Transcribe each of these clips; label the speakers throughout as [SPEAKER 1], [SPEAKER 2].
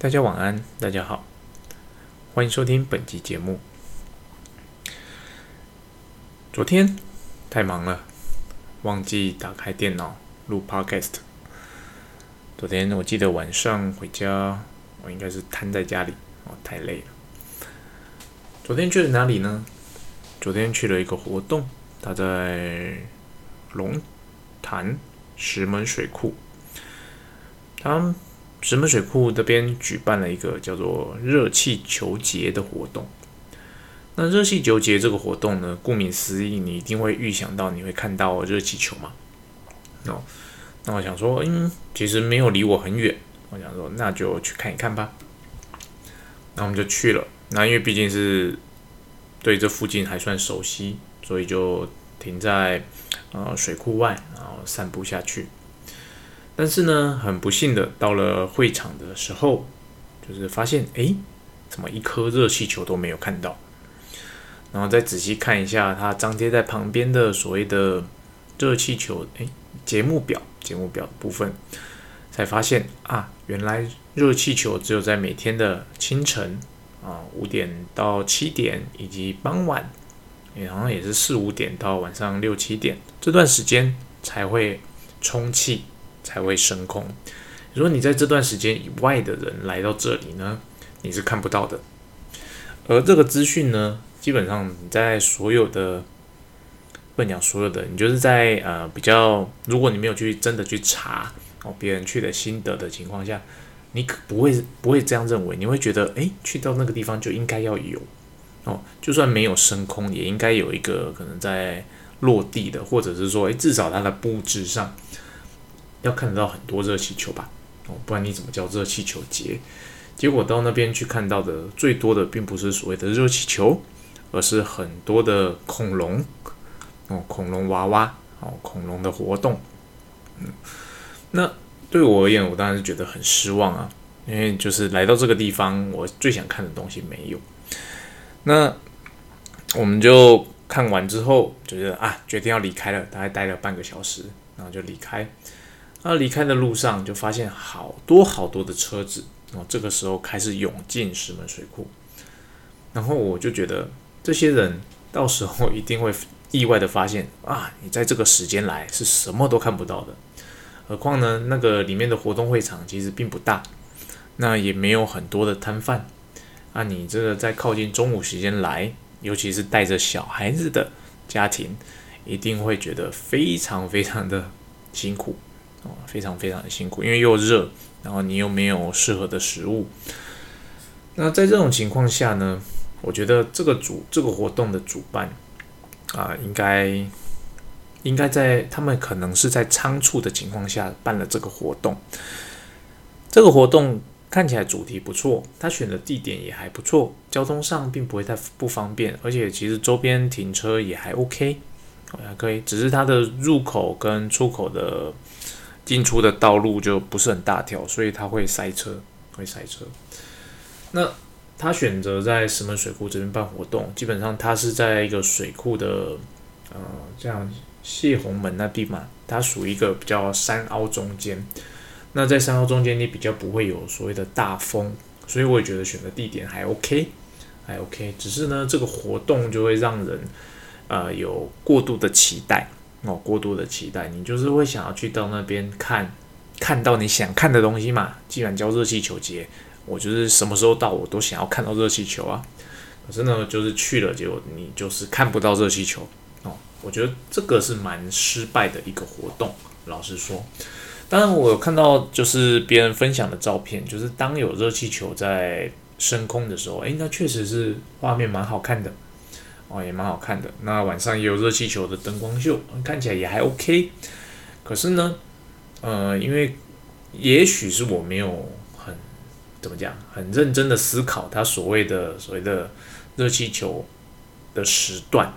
[SPEAKER 1] 大家晚安，大家好，欢迎收听本期节目。昨天太忙了，忘记打开电脑录 Podcast。昨天我记得晚上回家，我应该是瘫在家里，哦，太累了。昨天去了哪里呢？昨天去了一个活动，他在龙潭石门水库，他。石门水库这边举办了一个叫做热气球节的活动。那热气球节这个活动呢，顾名思义，你一定会预想到你会看到热气球嘛。哦，那我想说，嗯，其实没有离我很远，我想说那就去看一看吧。那我们就去了。那因为毕竟是对这附近还算熟悉，所以就停在呃水库外，然后散步下去。但是呢，很不幸的，到了会场的时候，就是发现，哎，怎么一颗热气球都没有看到？然后再仔细看一下它张贴在旁边的所谓的热气球，哎，节目表，节目表的部分，才发现啊，原来热气球只有在每天的清晨啊五点到七点，以及傍晚，也好像也是四五点到晚上六七点这段时间才会充气。才会升空。如果你在这段时间以外的人来到这里呢，你是看不到的。而这个资讯呢，基本上你在所有的不讲所有的，你就是在呃比较，如果你没有去真的去查哦别人去的心得的情况下，你可不会不会这样认为，你会觉得诶，去到那个地方就应该要有哦，就算没有升空，也应该有一个可能在落地的，或者是说诶，至少它的布置上。要看得到很多热气球吧，哦，不然你怎么叫热气球节？结果到那边去看到的最多的，并不是所谓的热气球，而是很多的恐龙，哦，恐龙娃娃，哦，恐龙的活动。嗯，那对我而言，我当然是觉得很失望啊，因为就是来到这个地方，我最想看的东西没有。那我们就看完之后，就觉得啊，决定要离开了，大概待了半个小时，然后就离开。那离开的路上就发现好多好多的车子哦，这个时候开始涌进石门水库，然后我就觉得这些人到时候一定会意外的发现啊，你在这个时间来是什么都看不到的。何况呢，那个里面的活动会场其实并不大，那也没有很多的摊贩啊，你这个在靠近中午时间来，尤其是带着小孩子的家庭，一定会觉得非常非常的辛苦。哦，非常非常的辛苦，因为又热，然后你又没有适合的食物。那在这种情况下呢，我觉得这个主这个活动的主办啊，应该应该在他们可能是在仓促的情况下办了这个活动。这个活动看起来主题不错，他选的地点也还不错，交通上并不会太不方便，而且其实周边停车也还 OK，还可以，只是它的入口跟出口的。进出的道路就不是很大条，所以他会塞车，会塞车。那他选择在石门水库这边办活动，基本上他是在一个水库的，呃，这样泄洪门那地嘛，它属于一个比较山凹中间。那在山凹中间，你比较不会有所谓的大风，所以我也觉得选的地点还 OK，还 OK。只是呢，这个活动就会让人，呃，有过度的期待。哦，过度的期待，你就是会想要去到那边看，看到你想看的东西嘛。既然叫热气球节，我就是什么时候到我都想要看到热气球啊。可是呢，就是去了，结果你就是看不到热气球哦。我觉得这个是蛮失败的一个活动，老实说。当然，我有看到就是别人分享的照片，就是当有热气球在升空的时候，诶，那确实是画面蛮好看的。哦，也蛮好看的。那晚上也有热气球的灯光秀，看起来也还 OK。可是呢，呃，因为也许是我没有很怎么讲，很认真的思考它所谓的所谓的热气球的时段，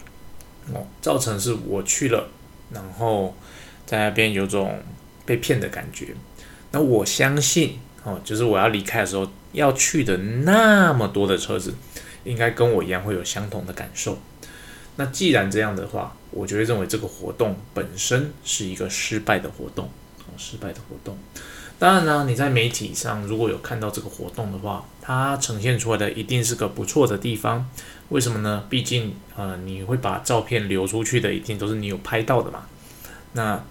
[SPEAKER 1] 哦，造成是我去了，然后在那边有种被骗的感觉。那我相信，哦，就是我要离开的时候要去的那么多的车子。应该跟我一样会有相同的感受。那既然这样的话，我就会认为这个活动本身是一个失败的活动，哦，失败的活动。当然呢，你在媒体上如果有看到这个活动的话，它呈现出来的一定是个不错的地方。为什么呢？毕竟呃，你会把照片流出去的，一定都是你有拍到的嘛。那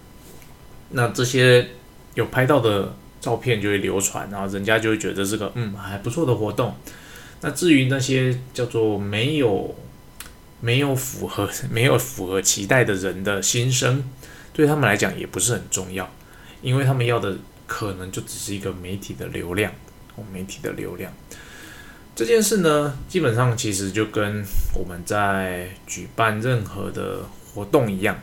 [SPEAKER 1] 那这些有拍到的照片就会流传，然后人家就会觉得这个嗯还不错的活动。那至于那些叫做没有没有符合没有符合期待的人的心声，对他们来讲也不是很重要，因为他们要的。可能就只是一个媒体的流量，哦，媒体的流量这件事呢，基本上其实就跟我们在举办任何的活动一样，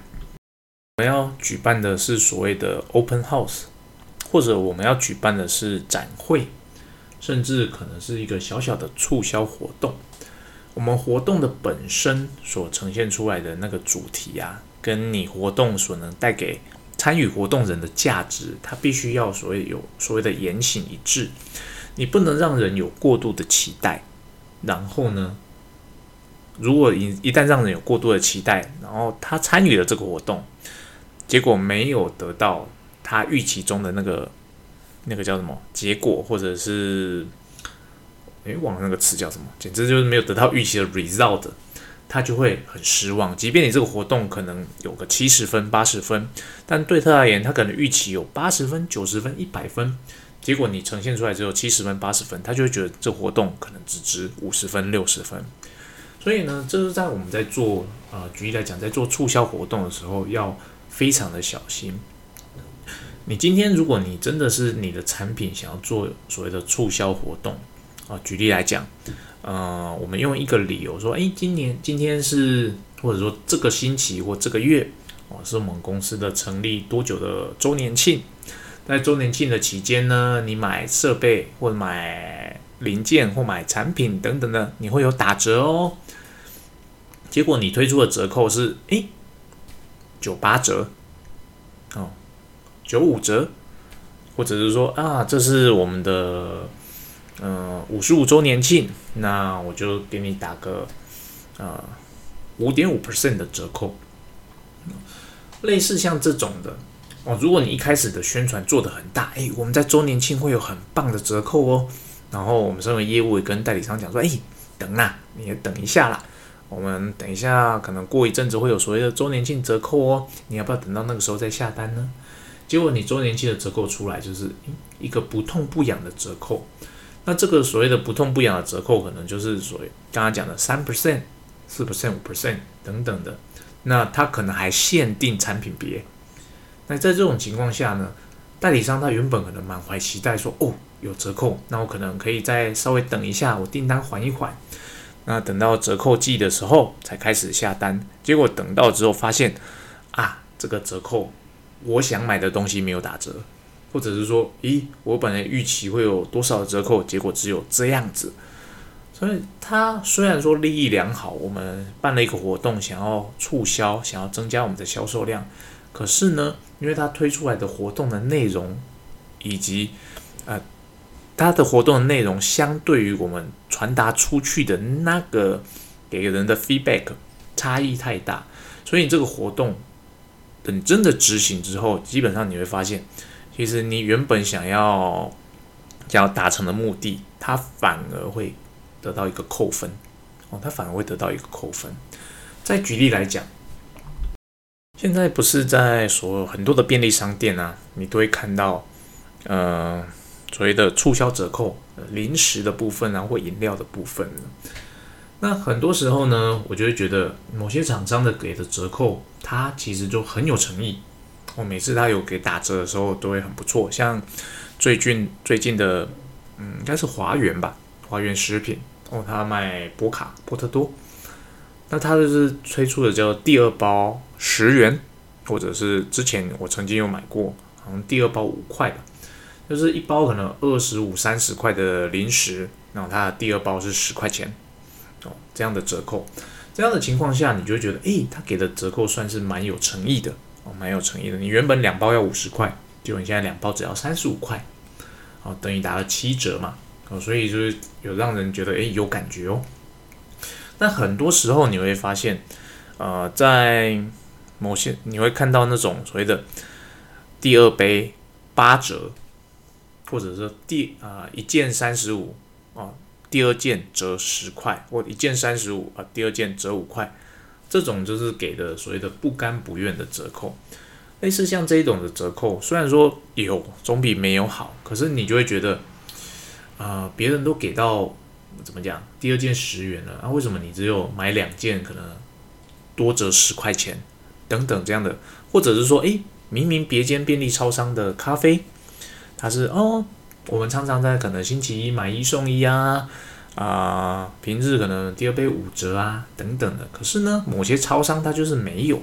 [SPEAKER 1] 我们要举办的是所谓的 open house，或者我们要举办的是展会，甚至可能是一个小小的促销活动。我们活动的本身所呈现出来的那个主题啊，跟你活动所能带给参与活动人的价值，它必须要所谓有所谓的言行一致，你不能让人有过度的期待。然后呢，如果一一旦让人有过度的期待，然后他参与了这个活动，结果没有得到他预期中的那个那个叫什么结果，或者是诶，忘了那个词叫什么，简直就是没有得到预期的 result。他就会很失望，即便你这个活动可能有个七十分、八十分，但对他而言，他可能预期有八十分、九十分、一百分，结果你呈现出来只有七十分、八十分，他就会觉得这活动可能只值五十分、六十分。所以呢，这是在我们在做呃，举例来讲，在做促销活动的时候要非常的小心。你今天如果你真的是你的产品想要做所谓的促销活动啊，举例来讲。呃，我们用一个理由说，哎，今年今天是或者说这个星期或这个月哦，是我们公司的成立多久的周年庆。在周年庆的期间呢，你买设备或者买零件或买产品等等的，你会有打折哦。结果你推出的折扣是哎九八折，九五折，或者是说啊，这是我们的。嗯，五十五周年庆，那我就给你打个呃五点五 percent 的折扣。类似像这种的哦，如果你一开始的宣传做得很大，哎，我们在周年庆会有很棒的折扣哦。然后我们身为业务也跟代理商讲说，哎，等啦，你也等一下啦，我们等一下可能过一阵子会有所谓的周年庆折扣哦，你要不要等到那个时候再下单呢？结果你周年庆的折扣出来就是一个不痛不痒的折扣。那这个所谓的不痛不痒的折扣，可能就是所谓刚刚讲的三 percent、四 percent、五 percent 等等的。那它可能还限定产品别。那在这种情况下呢，代理商他原本可能满怀期待说，哦，有折扣，那我可能可以再稍微等一下，我订单缓一缓。那等到折扣季的时候才开始下单，结果等到之后发现，啊，这个折扣我想买的东西没有打折。或者是说，咦，我本来预期会有多少折扣，结果只有这样子。所以，它虽然说利益良好，我们办了一个活动，想要促销，想要增加我们的销售量，可是呢，因为它推出来的活动的内容，以及呃，它的活动的内容，相对于我们传达出去的那个给人的 feedback 差异太大，所以这个活动等真的执行之后，基本上你会发现。其实你原本想要想要达成的目的，它反而会得到一个扣分哦，它反而会得到一个扣分。再举例来讲，现在不是在所有很多的便利商店啊，你都会看到呃所谓的促销折扣，零食的部分啊或饮料的部分。那很多时候呢，我就会觉得某些厂商的给的折扣，它其实就很有诚意。我每次他有给打折的时候，都会很不错。像最近最近的，嗯，应该是华源吧，华源食品哦，他卖波卡波特多，那他就是推出的叫第二包十元，或者是之前我曾经有买过，好像第二包五块吧，就是一包可能二十五三十块的零食，然后它的第二包是十块钱哦，这样的折扣，这样的情况下，你就会觉得，诶，他给的折扣算是蛮有诚意的。哦蛮有诚意的。你原本两包要五十块，结果你现在两包只要三十五块，哦，等于打了七折嘛，哦，所以就是有让人觉得诶有感觉哦。那很多时候你会发现，呃，在某些你会看到那种所谓的第二杯八折，或者说第啊一件三十五啊，第二件折十块，或一件三十五啊，第二件折五块，这种就是给的所谓的不甘不愿的折扣。类似像这一种的折扣，虽然说有总比没有好，可是你就会觉得，啊，别人都给到怎么讲，第二件十元了，啊，为什么你只有买两件可能多折十块钱等等这样的，或者是说，诶，明明别间便利超商的咖啡，它是哦，我们常常在可能星期一买一送一啊，啊，平日可能第二杯五折啊等等的，可是呢，某些超商它就是没有。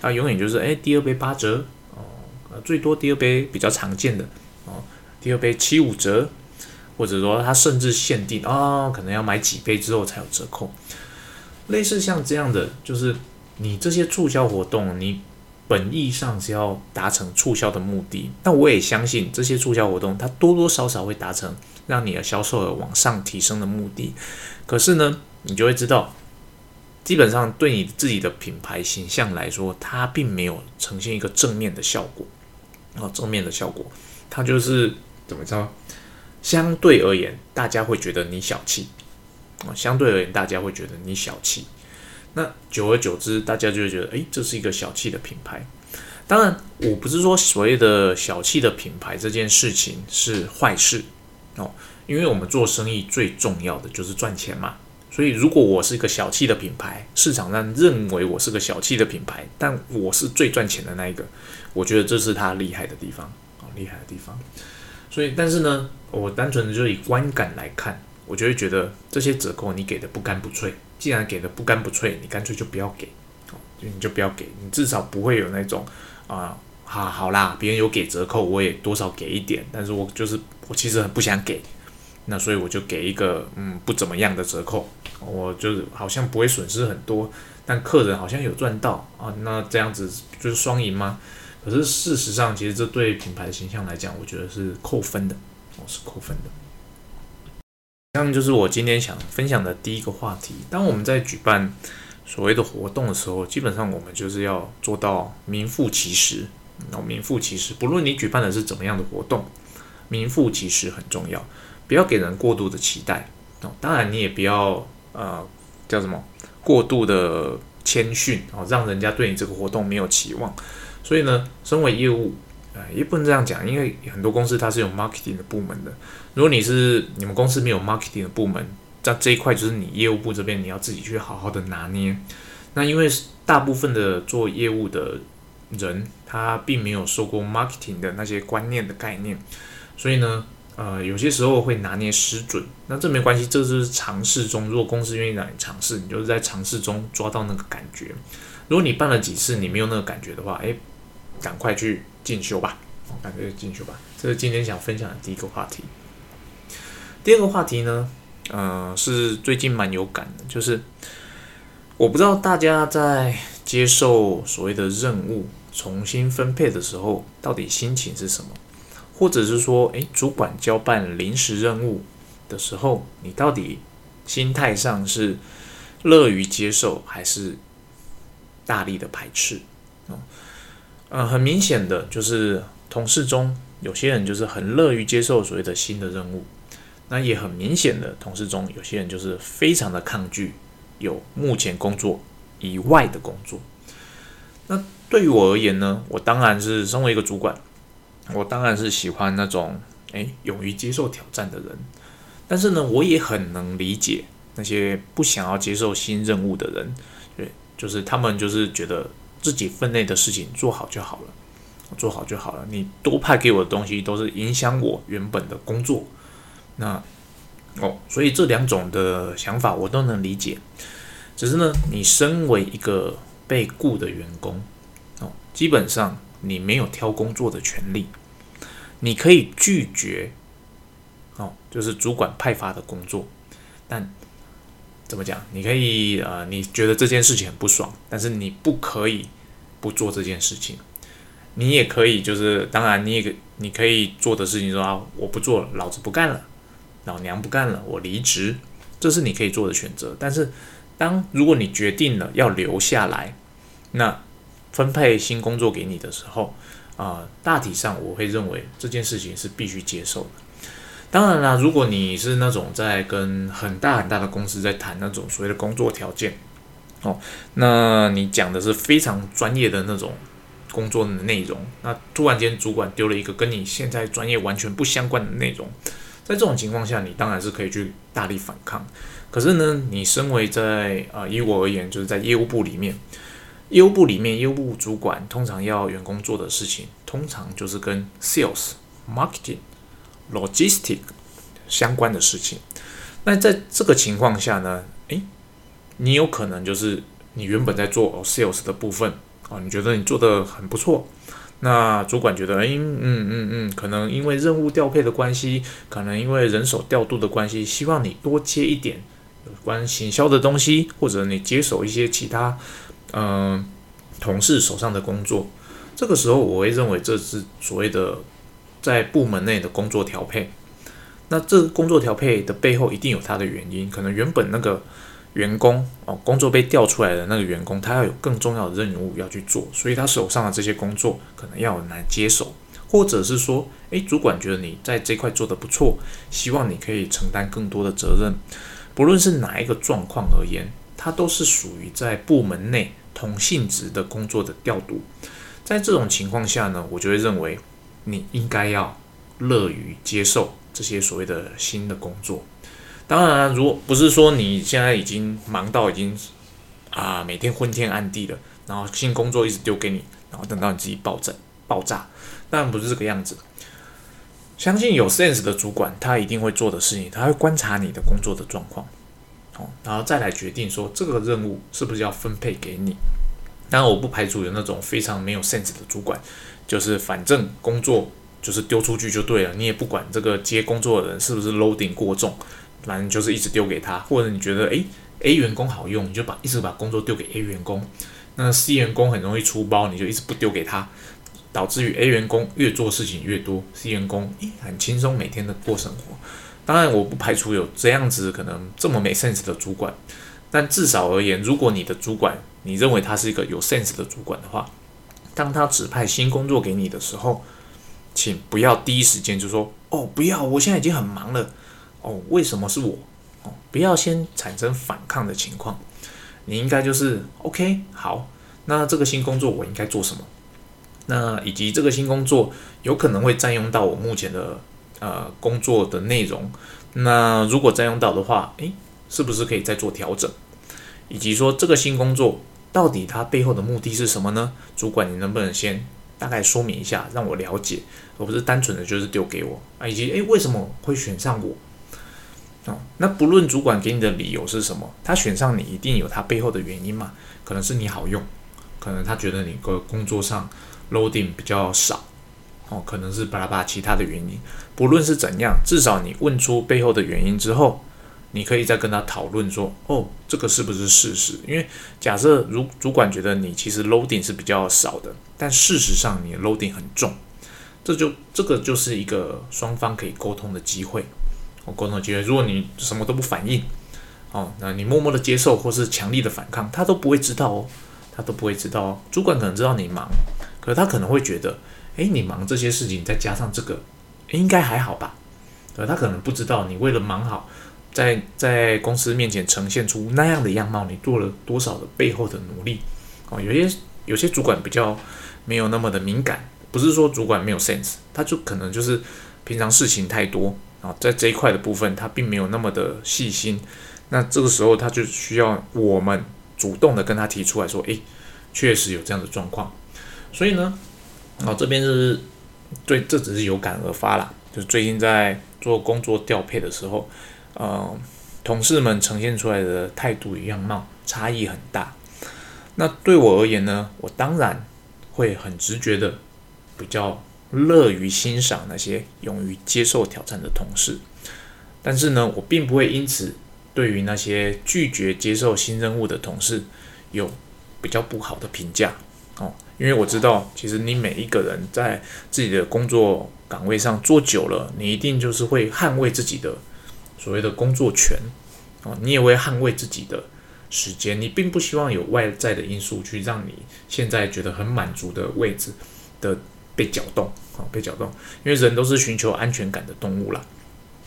[SPEAKER 1] 它永远就是哎，第二杯八折哦，最多第二杯比较常见的哦，第二杯七五折，或者说它甚至限定啊，可能要买几杯之后才有折扣。类似像这样的，就是你这些促销活动，你本意上是要达成促销的目的，但我也相信这些促销活动，它多多少少会达成让你的销售额往上提升的目的。可是呢，你就会知道。基本上对你自己的品牌形象来说，它并没有呈现一个正面的效果。哦，正面的效果，它就是怎么着？相对而言，大家会觉得你小气。哦，相对而言，大家会觉得你小气。那久而久之，大家就会觉得，诶，这是一个小气的品牌。当然，我不是说所谓的小气的品牌这件事情是坏事哦，因为我们做生意最重要的就是赚钱嘛。所以，如果我是一个小气的品牌，市场上认为我是个小气的品牌，但我是最赚钱的那一个，我觉得这是他厉害的地方啊，厉害的地方。所以，但是呢，我单纯的就以观感来看，我就会觉得这些折扣你给的不干不脆。既然给的不干不脆，你干脆就不要给，就你就不要给，你至少不会有那种啊，好好啦，别人有给折扣，我也多少给一点，但是我就是我其实很不想给。那所以我就给一个嗯不怎么样的折扣，我就是好像不会损失很多，但客人好像有赚到啊，那这样子就是双赢吗？可是事实上，其实这对品牌形象来讲，我觉得是扣分的，哦是扣分的。像就是我今天想分享的第一个话题，当我们在举办所谓的活动的时候，基本上我们就是要做到名副其实，哦名副其实，不论你举办的是怎么样的活动，名副其实很重要。不要给人过度的期待哦，当然你也不要呃叫什么过度的谦逊哦，让人家对你这个活动没有期望。所以呢，身为业务，也不能这样讲，因为很多公司它是有 marketing 的部门的。如果你是你们公司没有 marketing 的部门，在这一块就是你业务部这边你要自己去好好的拿捏。那因为大部分的做业务的人，他并没有受过 marketing 的那些观念的概念，所以呢。呃，有些时候会拿捏失准，那这没关系，这就是尝试中。如果公司愿意让你尝试，你就是在尝试中抓到那个感觉。如果你办了几次，你没有那个感觉的话，哎，赶快去进修吧，赶快去进修吧。这是今天想分享的第一个话题。第二个话题呢，呃，是最近蛮有感的，就是我不知道大家在接受所谓的任务重新分配的时候，到底心情是什么。或者是说，诶，主管交办临时任务的时候，你到底心态上是乐于接受，还是大力的排斥？哦，呃，很明显的就是同事中有些人就是很乐于接受所谓的新的任务，那也很明显的同事中有些人就是非常的抗拒有目前工作以外的工作。那对于我而言呢，我当然是身为一个主管。我当然是喜欢那种诶勇于接受挑战的人，但是呢，我也很能理解那些不想要接受新任务的人，对，就是他们就是觉得自己分内的事情做好就好了，做好就好了。你多派给我的东西都是影响我原本的工作，那哦，所以这两种的想法我都能理解。只是呢，你身为一个被雇的员工哦，基本上。你没有挑工作的权利，你可以拒绝，哦，就是主管派发的工作，但怎么讲？你可以呃，你觉得这件事情很不爽，但是你不可以不做这件事情。你也可以，就是当然，你也可你可以做的事情说啊，我不做了，老子不干了，老娘不干了，我离职，这是你可以做的选择。但是，当如果你决定了要留下来，那。分配新工作给你的时候，啊，大体上我会认为这件事情是必须接受的。当然啦，如果你是那种在跟很大很大的公司在谈那种所谓的工作条件，哦，那你讲的是非常专业的那种工作内容，那突然间主管丢了一个跟你现在专业完全不相关的内容，在这种情况下，你当然是可以去大力反抗。可是呢，你身为在啊，以我而言，就是在业务部里面，业务部里面，业务部主管通常要员工做的事情，通常就是跟 sales、marketing。Logistic 相关的事情，那在这个情况下呢，诶，你有可能就是你原本在做 sales 的部分啊，你觉得你做的很不错，那主管觉得，诶，嗯嗯嗯，可能因为任务调配的关系，可能因为人手调度的关系，希望你多接一点有关行销的东西，或者你接手一些其他嗯同事手上的工作，这个时候我会认为这是所谓的。在部门内的工作调配，那这个工作调配的背后一定有它的原因。可能原本那个员工哦，工作被调出来的那个员工，他要有更重要的任务要去做，所以他手上的这些工作可能要难接手，或者是说，诶，主管觉得你在这块做得不错，希望你可以承担更多的责任。不论是哪一个状况而言，它都是属于在部门内同性质的工作的调度。在这种情况下呢，我就会认为。你应该要乐于接受这些所谓的新的工作。当然，如果不是说你现在已经忙到已经啊每天昏天暗地了，然后新工作一直丢给你，然后等到你自己爆炸爆炸，当然不是这个样子。相信有 sense 的主管，他一定会做的事情，他会观察你的工作的状况，哦，然后再来决定说这个任务是不是要分配给你。当然，我不排除有那种非常没有 sense 的主管。就是反正工作就是丢出去就对了，你也不管这个接工作的人是不是 loading 过重，反正就是一直丢给他，或者你觉得诶 A 员工好用，你就把一直把工作丢给 A 员工，那 C 员工很容易出包，你就一直不丢给他，导致于 A 员工越做事情越多，C 员工诶很轻松每天的过生活。当然我不排除有这样子可能这么没 sense 的主管，但至少而言，如果你的主管你认为他是一个有 sense 的主管的话。当他指派新工作给你的时候，请不要第一时间就说：“哦，不要，我现在已经很忙了。”哦，为什么是我？哦，不要先产生反抗的情况。你应该就是 OK，好，那这个新工作我应该做什么？那以及这个新工作有可能会占用到我目前的呃工作的内容。那如果占用到的话，诶，是不是可以再做调整？以及说这个新工作。到底他背后的目的是什么呢？主管，你能不能先大概说明一下，让我了解，而不是单纯的就是丢给我啊？以及诶，为什么会选上我？哦，那不论主管给你的理由是什么，他选上你一定有他背后的原因嘛？可能是你好用，可能他觉得你个工作上 loading 比较少，哦，可能是巴拉巴拉其他的原因。不论是怎样，至少你问出背后的原因之后。你可以再跟他讨论说，哦，这个是不是事实？因为假设如主管觉得你其实 loading 是比较少的，但事实上你 loading 很重，这就这个就是一个双方可以沟通的机会。哦，沟通的机会。如果你什么都不反应，哦，那你默默的接受或是强力的反抗，他都不会知道哦，他都不会知道哦。主管可能知道你忙，可他可能会觉得，诶，你忙这些事情，再加上这个，应该还好吧？呃，他可能不知道你为了忙好。在在公司面前呈现出那样的样貌，你做了多少的背后的努力？哦，有些有些主管比较没有那么的敏感，不是说主管没有 sense，他就可能就是平常事情太多啊，在这一块的部分他并没有那么的细心。那这个时候他就需要我们主动的跟他提出来说，诶，确实有这样的状况。所以呢，哦这边是对，这只是有感而发啦，就是最近在做工作调配的时候。呃，同事们呈现出来的态度与样貌差异很大。那对我而言呢，我当然会很直觉的比较乐于欣赏那些勇于接受挑战的同事。但是呢，我并不会因此对于那些拒绝接受新任务的同事有比较不好的评价哦。因为我知道，其实你每一个人在自己的工作岗位上做久了，你一定就是会捍卫自己的。所谓的工作权，哦，你也会捍卫自己的时间，你并不希望有外在的因素去让你现在觉得很满足的位置的被搅动啊，被搅动。因为人都是寻求安全感的动物啦，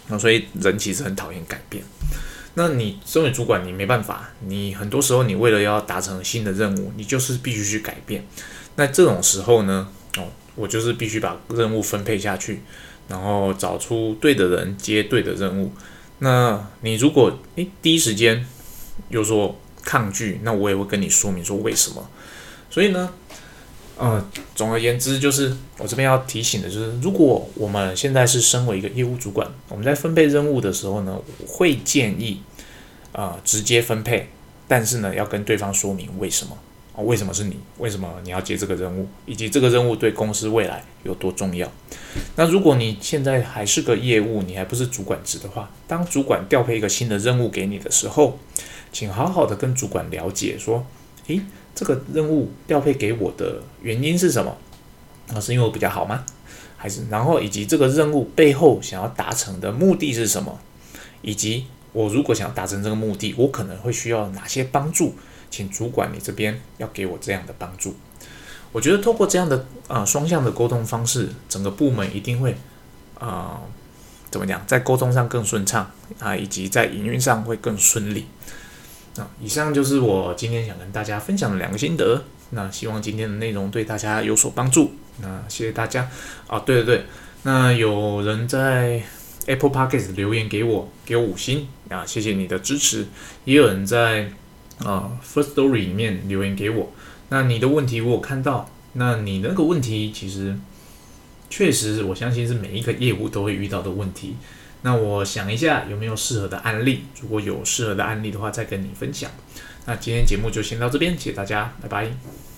[SPEAKER 1] 那所以人其实很讨厌改变。那你身为主管，你没办法，你很多时候你为了要达成新的任务，你就是必须去改变。那这种时候呢，哦，我就是必须把任务分配下去，然后找出对的人接对的任务。那你如果诶第一时间有说抗拒，那我也会跟你说明说为什么。所以呢，呃，总而言之，就是我这边要提醒的就是，如果我们现在是身为一个业务主管，我们在分配任务的时候呢，会建议啊直接分配，但是呢要跟对方说明为什么。哦，为什么是你？为什么你要接这个任务？以及这个任务对公司未来有多重要？那如果你现在还是个业务，你还不是主管职的话，当主管调配一个新的任务给你的时候，请好好的跟主管了解，说，诶，这个任务调配给我的原因是什么？那是因为我比较好吗？还是然后以及这个任务背后想要达成的目的是什么？以及我如果想要达成这个目的，我可能会需要哪些帮助？请主管你这边要给我这样的帮助，我觉得透过这样的啊双向的沟通方式，整个部门一定会啊怎么讲，在沟通上更顺畅啊，以及在营运上会更顺利。啊，以上就是我今天想跟大家分享的两个心得。那希望今天的内容对大家有所帮助。那谢谢大家啊，对对对，那有人在 Apple Podcast 留言给我，给我五星啊，谢谢你的支持。也有人在。啊，First Story 里面留言给我，那你的问题我有看到，那你那个问题其实确实，我相信是每一个业务都会遇到的问题。那我想一下有没有适合的案例，如果有适合的案例的话，再跟你分享。那今天节目就先到这边，谢谢大家，拜拜。